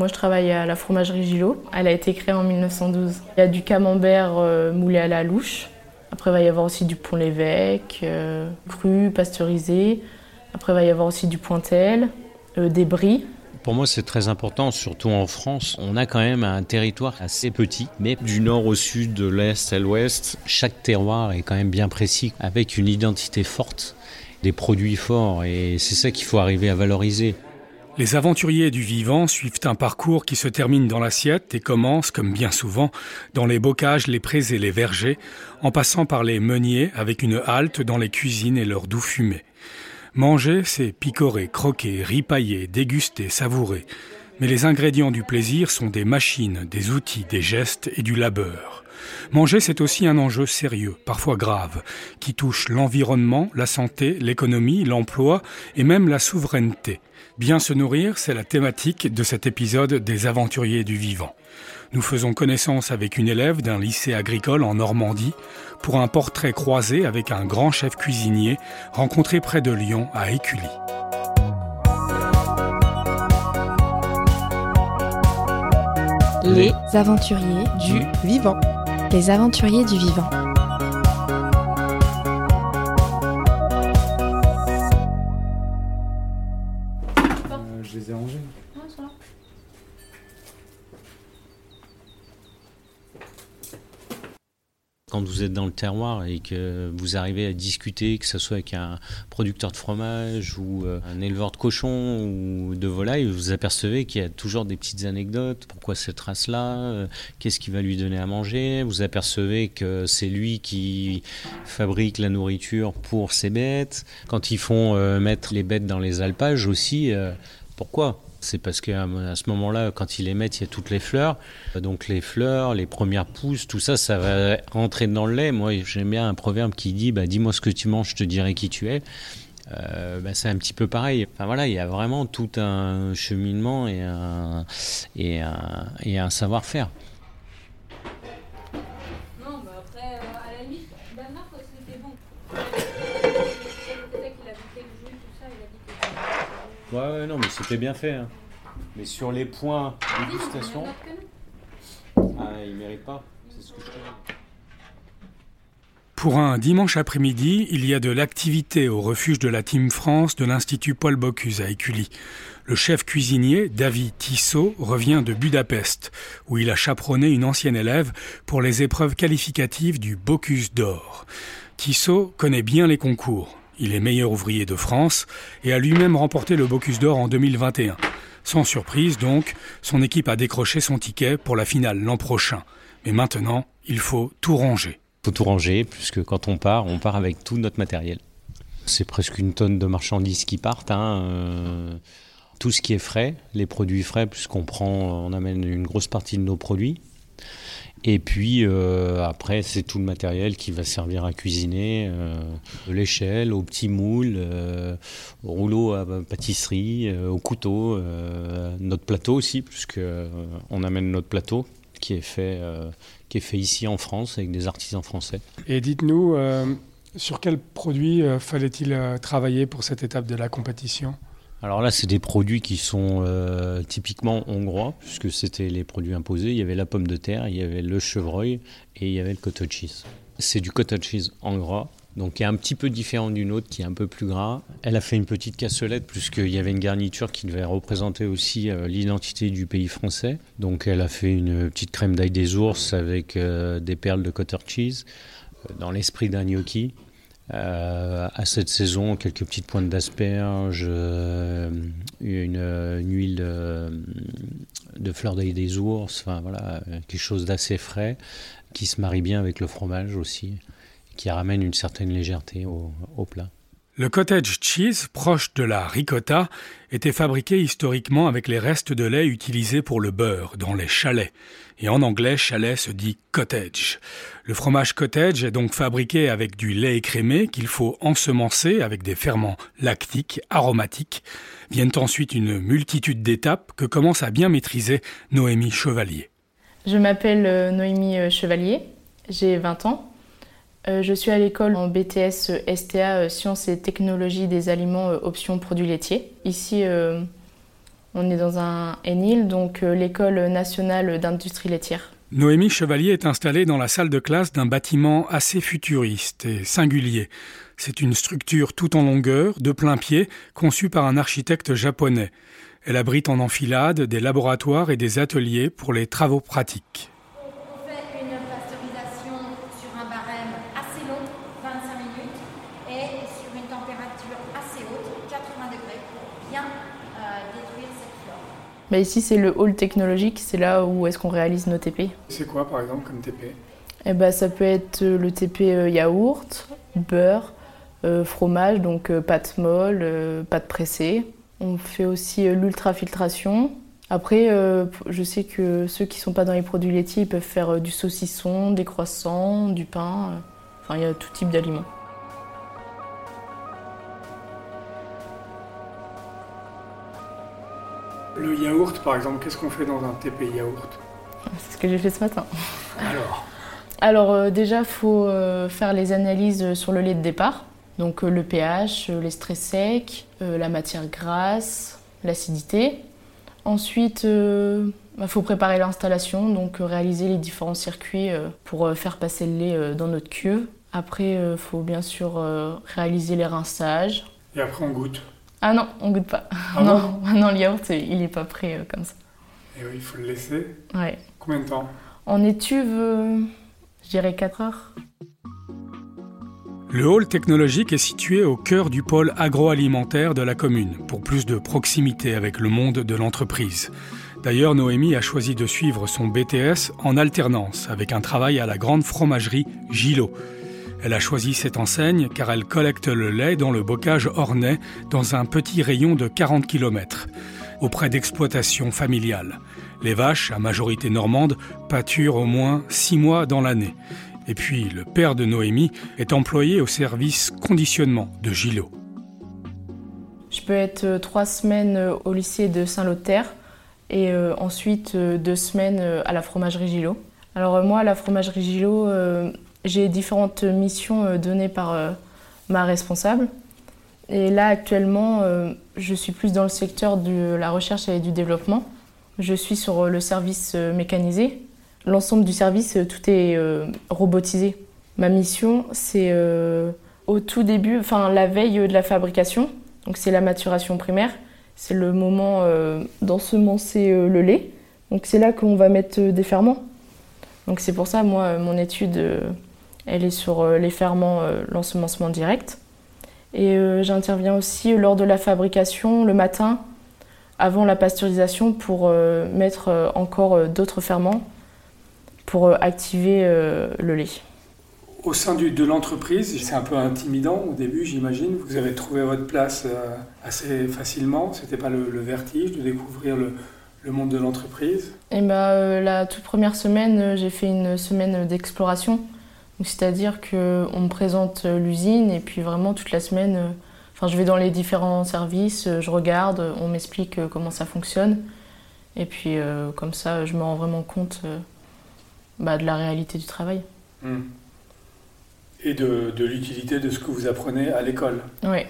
Moi, je travaille à la fromagerie Gillot. Elle a été créée en 1912. Il y a du camembert euh, moulé à la louche. Après, il va y avoir aussi du pont l'évêque, euh, cru, pasteurisé. Après, il va y avoir aussi du pointel, euh, des bris. Pour moi, c'est très important, surtout en France. On a quand même un territoire assez petit, mais du nord au sud, de l'est à l'ouest, chaque terroir est quand même bien précis, avec une identité forte, des produits forts, et c'est ça qu'il faut arriver à valoriser. Les aventuriers du vivant suivent un parcours qui se termine dans l'assiette et commence, comme bien souvent, dans les bocages, les prés et les vergers, en passant par les meuniers avec une halte dans les cuisines et leur doux fumée. Manger, c'est picorer, croquer, ripailler, déguster, savourer. Mais les ingrédients du plaisir sont des machines, des outils, des gestes et du labeur. Manger, c'est aussi un enjeu sérieux, parfois grave, qui touche l'environnement, la santé, l'économie, l'emploi et même la souveraineté. Bien se nourrir, c'est la thématique de cet épisode des aventuriers du vivant. Nous faisons connaissance avec une élève d'un lycée agricole en Normandie pour un portrait croisé avec un grand chef cuisinier rencontré près de Lyon à Écully. Les aventuriers du vivant. Les aventuriers du vivant. Quand vous êtes dans le terroir et que vous arrivez à discuter, que ce soit avec un producteur de fromage ou euh, un éleveur de cochons ou de volailles, vous apercevez qu'il y a toujours des petites anecdotes. Pourquoi cette race-là? Euh, Qu'est-ce qui va lui donner à manger? Vous apercevez que c'est lui qui fabrique la nourriture pour ses bêtes. Quand ils font euh, mettre les bêtes dans les alpages aussi, pourquoi? C'est parce qu'à ce moment-là, quand ils les mettent, il y a toutes les fleurs. Donc les fleurs, les premières pousses, tout ça, ça va rentrer dans le lait. Moi, j'aime bien un proverbe qui dit bah, Dis-moi ce que tu manges, je te dirai qui tu es. Euh, bah, c'est un petit peu pareil. Enfin voilà, il y a vraiment tout un cheminement et un, et un, et un savoir-faire. Ouais, non, mais c'était bien fait. Hein. Mais sur les points dégustation. Ah, il mérite pas. C'est ce que je pour un dimanche après-midi, il y a de l'activité au refuge de la Team France de l'Institut Paul Bocuse à Écully. Le chef cuisinier, David Tissot, revient de Budapest, où il a chaperonné une ancienne élève pour les épreuves qualificatives du Bocuse d'or. Tissot connaît bien les concours. Il est meilleur ouvrier de France et a lui-même remporté le Bocuse d'Or en 2021. Sans surprise donc, son équipe a décroché son ticket pour la finale l'an prochain. Mais maintenant, il faut tout ranger. Il faut tout ranger, puisque quand on part, on part avec tout notre matériel. C'est presque une tonne de marchandises qui partent. Hein, euh, tout ce qui est frais, les produits frais, puisqu'on prend, on amène une grosse partie de nos produits. Et puis euh, après, c'est tout le matériel qui va servir à cuisiner, euh, de l'échelle au petit moule, euh, au à pâtisserie, au couteau, notre plateau aussi, puisque on amène notre plateau qui est fait qui est fait ici en France avec des artisans français. Et dites-nous, sur quels produits fallait-il travailler pour cette étape de la compétition? Alors là, c'est des produits qui sont euh, typiquement hongrois, puisque c'était les produits imposés. Il y avait la pomme de terre, il y avait le chevreuil et il y avait le cottage cheese. C'est du cottage cheese en gras, donc qui est un petit peu différent d'une autre, qui est un peu plus gras. Elle a fait une petite cassolette, puisqu'il y avait une garniture qui devait représenter aussi euh, l'identité du pays français. Donc elle a fait une petite crème d'ail des ours avec euh, des perles de cottage cheese, dans l'esprit d'un gnocchi. Euh, à cette saison, quelques petites pointes d'asperges, euh, une, huile euh, de fleur d'œil des ours, enfin voilà, quelque chose d'assez frais qui se marie bien avec le fromage aussi, qui ramène une certaine légèreté au plat. Le cottage cheese, proche de la ricotta, était fabriqué historiquement avec les restes de lait utilisés pour le beurre dans les chalets. Et en anglais, chalet se dit cottage. Le fromage cottage est donc fabriqué avec du lait écrémé qu'il faut ensemencer avec des ferments lactiques, aromatiques. Viennent ensuite une multitude d'étapes que commence à bien maîtriser Noémie Chevalier. Je m'appelle euh, Noémie euh, Chevalier, j'ai 20 ans. Euh, je suis à l'école en BTS STA, euh, Sciences et Technologies des aliments, euh, options produits laitiers. Ici, On est dans un ENIL, donc l'école nationale d'industrie laitière. Noémie Chevalier est installée dans la salle de classe d'un bâtiment assez futuriste et singulier. C'est une structure tout en longueur, de plein pied, conçue par un architecte japonais. Elle abrite en enfilade des laboratoires et des ateliers pour les travaux pratiques. On fait une pasteurisation sur un barème assez long, 25 minutes, et sur une température assez haute, 80 degrés, pour bien euh, détruire cette flore. Bah ici, c'est le hall technologique, c'est là où est-ce qu'on réalise nos TP. C'est quoi par exemple comme TP Eh ben, ça peut être le TP euh, yaourt, beurre, euh, fromage, donc euh, pâte molle, euh, pâte pressée. On fait aussi euh, l'ultrafiltration. Après, euh, je sais que ceux qui sont pas dans les produits laitiers, ils peuvent faire euh, du saucisson, des croissants, du pain. euh. Enfin, il y a tout type d'aliments. Yaourt par exemple, qu'est-ce qu'on fait dans un TP yaourt C'est ce que j'ai fait ce matin. Alors Alors euh, déjà, il faut euh, faire les analyses sur le lait de départ. Donc euh, le pH, euh, les stress secs, euh, la matière grasse, l'acidité. Ensuite, il faut préparer l'installation, donc euh, réaliser les différents circuits euh, pour euh, faire passer le lait euh, dans notre cuve. Après, il faut bien sûr euh, réaliser les rinçages. Et après on goûte. Ah non, on goûte pas. Ah non, non, le yaourt, il n'est pas prêt euh, comme ça. Et oui, il faut le laisser. Ouais. Combien de temps? En étuve, euh, je dirais 4 heures. Le hall technologique est situé au cœur du pôle agroalimentaire de la commune, pour plus de proximité avec le monde de l'entreprise. D'ailleurs, Noémie a choisi de suivre son BTS en alternance avec un travail à la grande fromagerie Gillot. Elle a choisi cette enseigne car elle collecte le lait dans le bocage ornais dans un petit rayon de 40 km, auprès d'exploitations familiales. Les vaches, à majorité normande, pâturent au moins six mois dans l'année. Et puis, le père de Noémie est employé au service conditionnement de Gillot. Je peux être euh, trois semaines euh, au lycée de Saint-Lothaire et euh, ensuite deux semaines à la fromagerie Gillot. Alors moi, à la fromagerie Gillot, j'ai différentes missions euh, données par euh, ma responsable. Et là, actuellement, euh, je suis plus dans le secteur de la recherche et du développement. Je suis sur le service mécanisé. L'ensemble du service, tout est robotisé. Ma mission, c'est au tout début, enfin la veille de la fabrication, donc c'est la maturation primaire, c'est le moment d'ensemencer le lait. Donc c'est là qu'on va mettre des ferments. Donc c'est pour ça, moi, mon étude, elle est sur euh, les ferments, euh, l'ensemencement direct. Et euh, j'interviens aussi lors de la fabrication le matin, avant la pasteurisation, pour mettre encore d'autres ferments pour activer le lait. Au sein du- de l'entreprise, c'est un peu intimidant au début, j'imagine. Vous avez trouvé votre place assez facilement. C'était pas le, le vertige de découvrir le, le monde de l'entreprise? Et ben, euh, la toute première semaine, j'ai fait une semaine d'exploration. C'est-à-dire qu'on me présente euh, l'usine et puis vraiment toute la semaine, euh, enfin, je vais dans les différents services, euh, je regarde, on m'explique comment ça fonctionne. Et puis euh, comme ça, je me rends vraiment compte euh, bah, de la réalité du travail. Hmm. Et de, de l'utilité de ce que vous apprenez à l'école. Et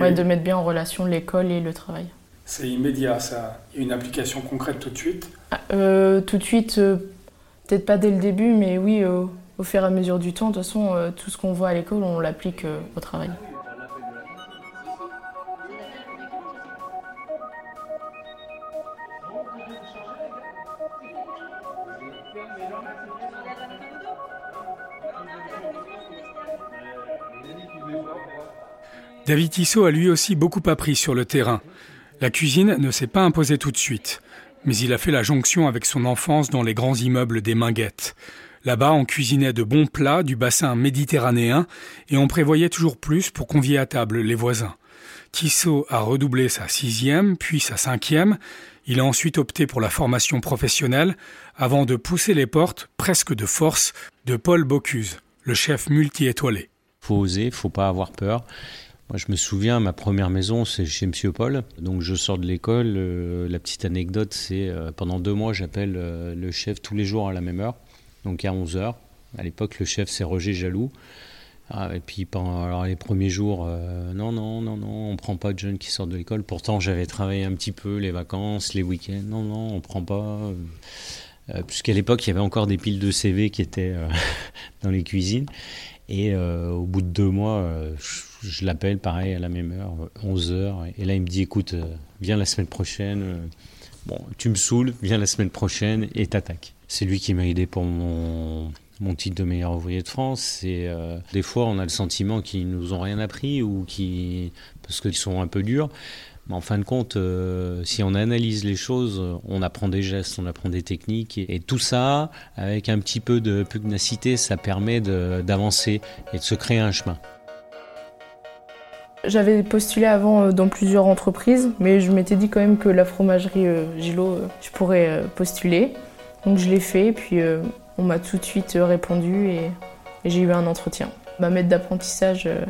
Ouais, de mettre bien en relation l'école et le travail. C'est immédiat, ça. Il y a une application concrète tout de suite? Ah, euh, tout de suite, peut-être pas dès le début, mais oui, au fur et à mesure du temps. De toute façon, euh, tout ce qu'on voit à l'école, on l'applique euh, au travail. David Tissot a lui aussi beaucoup appris sur le terrain. La cuisine ne s'est pas imposée tout de suite, mais il a fait la jonction avec son enfance dans les grands immeubles des Minguettes. Là-bas, on cuisinait de bons plats du bassin méditerranéen et on prévoyait toujours plus pour convier à table les voisins. Tissot a redoublé sa sixième, puis sa cinquième. Il a ensuite opté pour la formation professionnelle avant de pousser les portes, presque de force, de Paul Bocuse, le chef multi-étoilé. faut oser, faut pas avoir peur. Moi, je me souviens, ma première maison, c'est chez Monsieur Paul. Donc, je sors de l'école. euh, la petite anecdote, c'est euh, pendant deux mois, j'appelle euh, le chef tous les jours à la même heure, donc à 11 h À l'époque, le chef, c'est Roger Jaloux. Ah, et puis pendant les premiers jours, euh, non, non, non, non, on prend pas de jeunes qui sortent de l'école. Pourtant, j'avais travaillé un petit peu les vacances, les week-ends. Non, non, on prend pas. Euh, puisqu'à l'époque, il y avait encore des piles de CV qui étaient euh, dans les cuisines. Et au bout de deux mois, je, je l'appelle pareil à la même heure, 11 heures. Et là, il me dit, écoute, viens la semaine prochaine. Bon, tu me saoules, viens la semaine prochaine et t'attaques. C'est lui qui m'a aidé pour mon mon titre de meilleur ouvrier de France. C'est euh, des fois on a le sentiment qu'ils nous ont rien appris ou qui parce qu'ils sont un peu durs. Mais en fin de compte, euh, si on analyse les choses, on apprend des gestes, on apprend des techniques, et, tout ça, avec un petit peu de pugnacité, ça permet d'avancer et de se créer un chemin. J'avais postulé avant euh, dans plusieurs entreprises, mais je m'étais dit quand même que la fromagerie Gilo, je pourrais postuler. Donc je l'ai fait, puis on m'a tout de suite répondu et, j'ai eu un entretien. Ma maître d'apprentissage euh,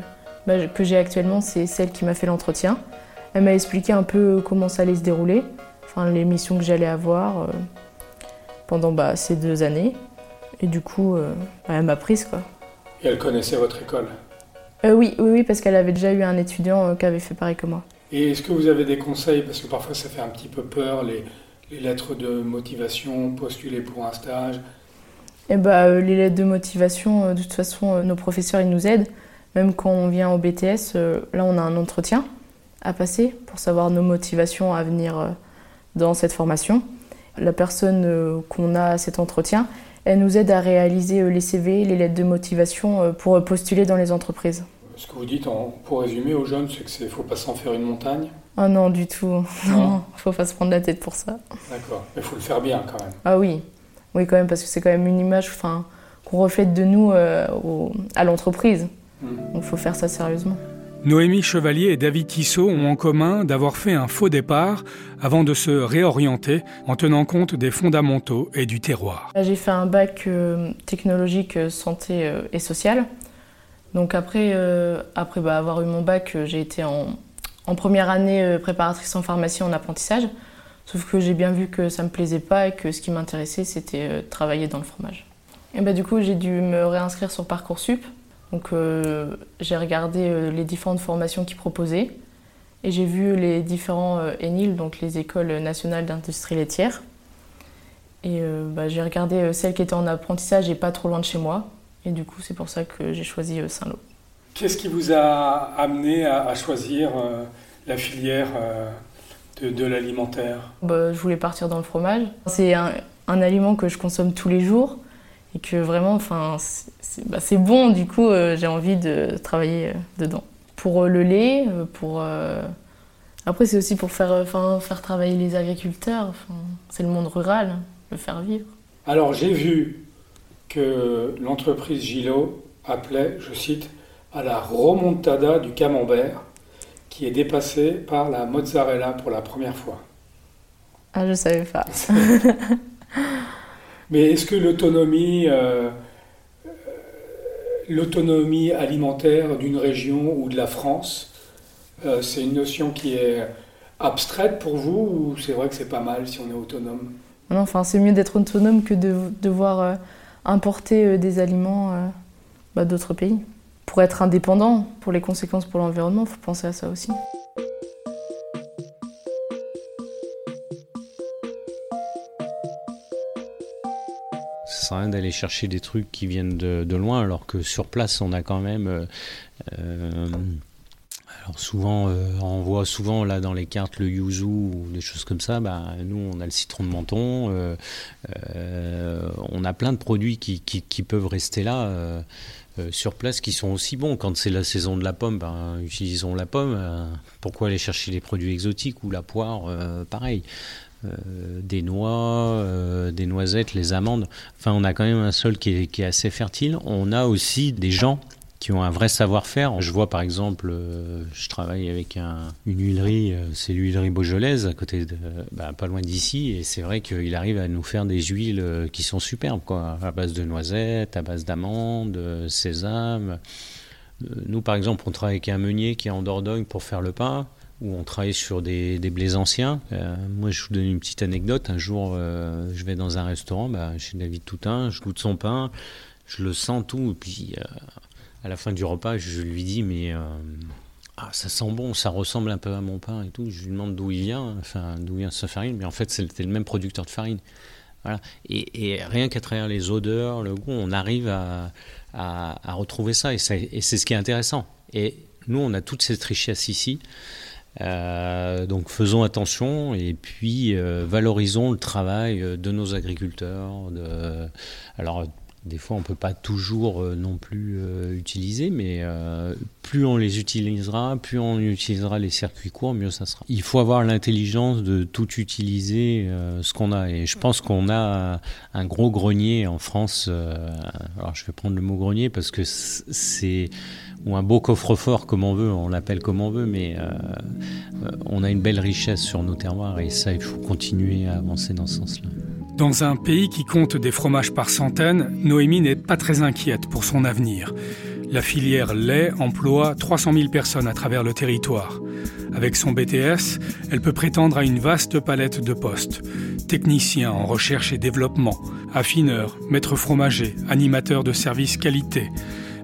bah, que j'ai actuellement, c'est celle qui m'a fait l'entretien. Elle m'a expliqué un peu comment ça allait se dérouler, enfin les missions que j'allais avoir euh, pendant bah, ces deux années. Et du coup, euh, bah, elle m'a prise quoi. Et elle connaissait votre école? Oui, oui, oui, parce qu'elle avait déjà eu un étudiant qui avait fait pareil que moi. Et est-ce que vous avez des conseils? Parce que parfois ça fait un petit peu peur, les, les lettres de motivation, postuler pour un stage. Eh bah, euh, les lettres de motivation, euh, de toute façon, euh, nos professeurs, ils nous aident. Même quand on vient au BTS, là, on a un entretien à passer pour savoir nos motivations à venir dans cette formation. La personne qu'on a à cet entretien, elle nous aide à réaliser les CV, les lettres de motivation pour postuler dans les entreprises. Ce que vous dites, pour résumer aux jeunes, c'est qu'il ne faut pas s'en faire une montagne Ah non, du tout. Non, il ne faut pas se prendre la tête pour ça. D'accord, mais il faut le faire bien quand même. Ah oui, oui, quand même, parce que c'est quand même une image qu'on reflète de nous euh, à l'entreprise. Mm. Donc il faut faire ça sérieusement. Noémie Chevalier et David Tissot ont en commun d'avoir fait un faux départ avant de se réorienter en tenant compte des fondamentaux et du terroir. J'ai fait un bac euh, technologique euh, santé et sociale. Donc après, après bah, avoir eu mon bac, j'ai été en, première année préparatrice en pharmacie en apprentissage. Sauf que j'ai bien vu que ça me plaisait pas et que ce qui m'intéressait, c'était euh, travailler dans le fromage. Et bah, du coup, j'ai dû me réinscrire sur Parcoursup. Donc euh, j'ai regardé euh, les différentes formations qu'ils proposaient et j'ai vu les différents ENIL, donc les écoles nationales d'industrie laitière. Et bah, j'ai regardé celle qui était en apprentissage et pas trop loin de chez moi. Et du coup, c'est pour ça que j'ai choisi Saint-Lô. Qu'est-ce qui vous a amené à, choisir la filière de, l'alimentaire? Bah, Je voulais partir dans le fromage. C'est un, aliment que je consomme tous les jours et que vraiment, enfin, c'est bah, bon. Du coup, euh, j'ai envie de travailler euh, dedans. Pour euh, le lait, pour après c'est aussi pour faire, enfin, faire travailler les agriculteurs. c'est le monde rural, le faire vivre. Alors j'ai vu que l'entreprise Gilo appelait, je cite, à la remontada du camembert qui est dépassé par la mozzarella pour la première fois. Ah, je savais pas. Mais est-ce que l'autonomie, euh, euh, l'autonomie alimentaire d'une région ou de la France, euh, c'est une notion qui est abstraite pour vous ou c'est vrai que c'est pas mal si on est autonome? Non, enfin, c'est mieux d'être autonome que de devoir importer des aliments bah, d'autres pays pour être indépendant, pour les conséquences pour l'environnement, il faut penser à ça aussi. Rien d'aller chercher des trucs qui viennent de, loin, alors que sur place, on a quand même. Euh, euh, alors souvent, euh, on voit souvent là dans les cartes le yuzu ou des choses comme ça. Bah, nous, on a le citron de menton. on a plein de produits qui, qui peuvent rester là. Sur place qui sont aussi bons. Quand c'est la saison de la pomme, ben, utilisons la pomme. Pourquoi aller chercher les produits exotiques ou la poire euh, des noix, des noisettes, les amandes. Enfin, on a quand même un sol qui est assez fertile. On a aussi des gens qui ont un vrai savoir-faire. Je vois par exemple, euh, je travaille avec une huilerie, euh, c'est l'huilerie Beaujolaise, à côté bah, pas loin d'ici, et c'est vrai qu'il arrive à nous faire des huiles euh, qui sont superbes, à base de noisettes, à base d'amandes, sésame. Nous, par exemple, on travaille avec un meunier qui est en Dordogne pour faire le pain, où on travaille sur des, blés anciens. moi, je vous donne une petite anecdote. Un jour, je vais dans un restaurant bah, chez David Toutain, je goûte son pain, je le sens tout, et puis à la fin du repas, je lui dis mais ah, ça sent bon, ça ressemble un peu à mon pain et tout. Je lui demande d'où il vient, enfin d'où vient sa farine, mais en fait c'était le même producteur de farine. Et, rien qu'à travers les odeurs, le goût, on arrive à, à, retrouver ça. Et, c'est ce qui est intéressant. Et nous, on a toute cette richesse ici. Euh, donc faisons attention et puis euh, valorisons le travail de nos agriculteurs. De, alors des fois, on ne peut pas toujours euh, non plus euh, utiliser, mais euh, plus on les utilisera, plus on utilisera les circuits courts, mieux ça sera. Il faut avoir l'intelligence de tout utiliser ce qu'on a. Et je pense qu'on a un gros grenier en France. alors je vais prendre le mot grenier parce que c'est ou un beau coffre-fort comme on veut, on l'appelle comme on veut, mais on a une belle richesse sur nos terroirs et ça, il faut continuer à avancer dans ce sens-là. Dans un pays qui compte des fromages par centaines, Noémie n'est pas très inquiète pour son avenir. La filière lait emploie 300 000 personnes à travers le territoire. Avec son BTS, elle peut prétendre à une vaste palette de postes. Technicien en recherche et développement, affineur, maître fromager, animateur de service qualité.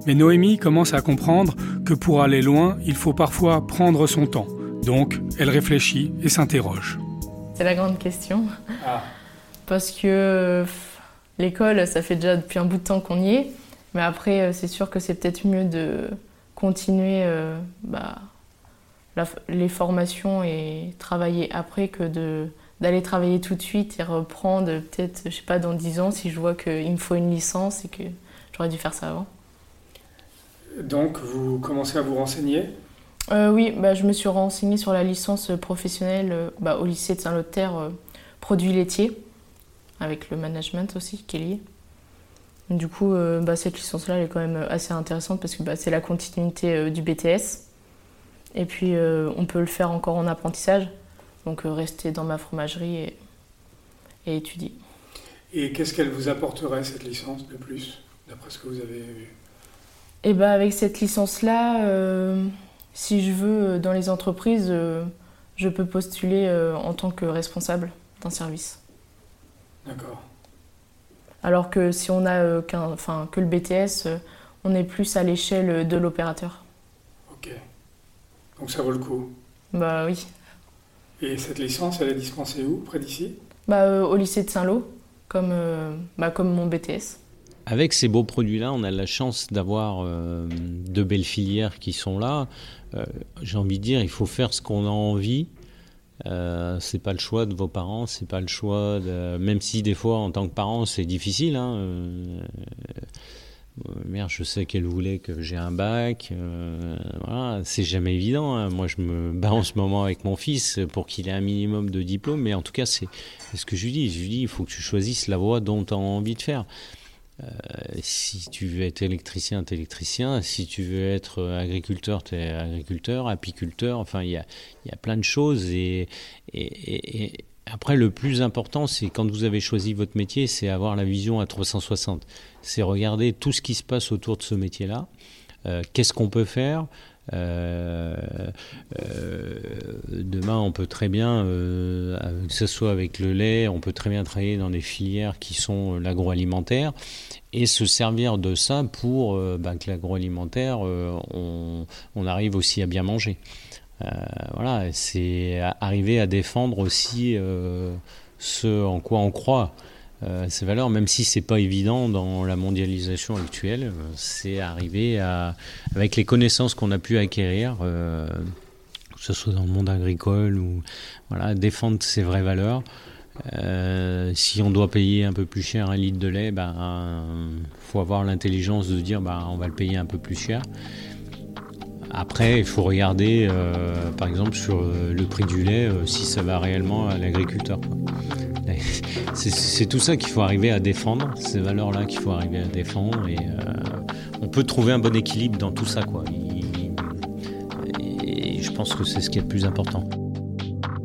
Mais Noémie commence à comprendre que pour aller loin, il faut parfois prendre son temps. Donc, elle réfléchit et s'interroge. C'est la grande question. Ah parce que l'école, ça fait déjà depuis un bout de temps qu'on y est. Mais après, euh, c'est sûr que c'est peut-être mieux de continuer euh, bah, les formations et travailler après que de d'aller travailler tout de suite et reprendre peut-être, je sais pas, dans 10 ans si je vois qu'il me faut une licence et que j'aurais dû faire ça avant. Donc, vous commencez à vous renseigner? Euh, Oui, bah, je me suis renseignée sur la licence professionnelle bah, au lycée de Saint-Lothaire, produits laitiers avec le management aussi qui est lié. Du coup, euh, bah, cette licence-là, elle est quand même assez intéressante parce que bah, c'est la continuité euh, du BTS. Et puis, euh, on peut le faire encore en apprentissage. Donc, rester dans ma fromagerie et, et étudier. Et qu'est-ce qu'elle vous apporterait, cette licence, de plus, d'après ce que vous avez vu? Et bah, Avec cette licence-là, si je veux, dans les entreprises, je peux postuler en tant que responsable d'un service. D'accord. Alors que si on a euh, enfin, que le BTS, euh, on est plus à l'échelle de l'opérateur. Ok. Donc ça vaut le coup Bah oui. Et cette licence, elle est dispensée où? Près d'ici? Bah, euh, Au lycée de Saint-Lô, comme, bah, comme mon BTS. Avec ces beaux produits-là, on a la chance d'avoir de belles filières qui sont là. J'ai envie de dire, il faut faire ce qu'on a envie euh, c'est pas le choix de vos parents, c'est pas le choix. Même si des fois, en tant que parent, c'est difficile. Hein, euh, euh, mère, je sais qu'elle voulait que j'ai un bac. voilà, c'est jamais évident. Hein. Moi, je me bats en ce moment avec mon fils pour qu'il ait un minimum de diplôme. Mais en tout cas, c'est ce que je lui dis. Je lui dis, il faut que tu choisisses la voie dont tu as envie de faire. Euh, si tu veux être électricien, t'es électricien. Si tu veux être agriculteur, t'es agriculteur, apiculteur. Enfin, il y a, y a, plein de choses. Et, après, le plus important, c'est quand vous avez choisi votre métier, c'est avoir la vision à 360. C'est regarder tout ce qui se passe autour de ce métier-là. Euh, Qu'est-ce qu'on peut faire? euh, euh, demain, on peut très bien, euh, que ce soit avec le lait, on peut très bien travailler dans des filières qui sont l'agroalimentaire et se servir de ça pour bah, que l'agroalimentaire, on, arrive aussi à bien manger. voilà, c'est arriver à défendre aussi ce en quoi on croit. Euh, ces valeurs, même si c'est pas évident dans la mondialisation actuelle, euh, c'est arriver à, avec les connaissances qu'on a pu acquérir, euh, que ce soit dans le monde agricole ou voilà, défendre ces vraies valeurs. si on doit payer un peu plus cher un litre de lait, ben, faut avoir l'intelligence de dire, ben, on va le payer un peu plus cher. Après, il faut regarder, par exemple, sur le prix du lait, si ça va réellement à l'agriculteur. C'est tout ça qu'il faut arriver à défendre, ces valeurs-là qu'il faut arriver à défendre. Et euh, on peut trouver un bon équilibre dans tout ça, quoi. Et, je pense que c'est ce qui est le plus important.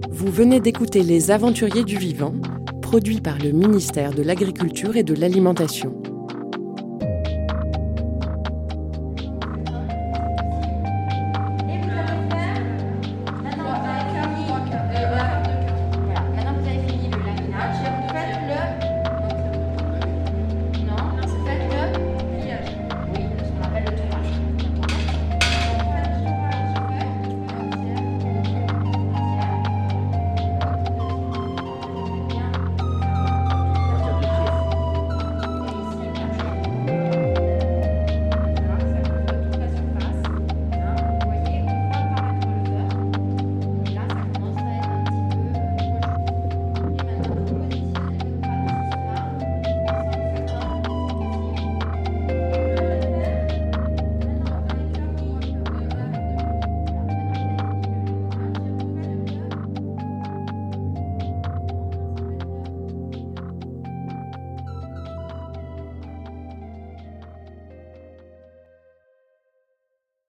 Vous venez d'écouter Les Aventuriers du Vivant, produit par le ministère de l'Agriculture et de l'Alimentation.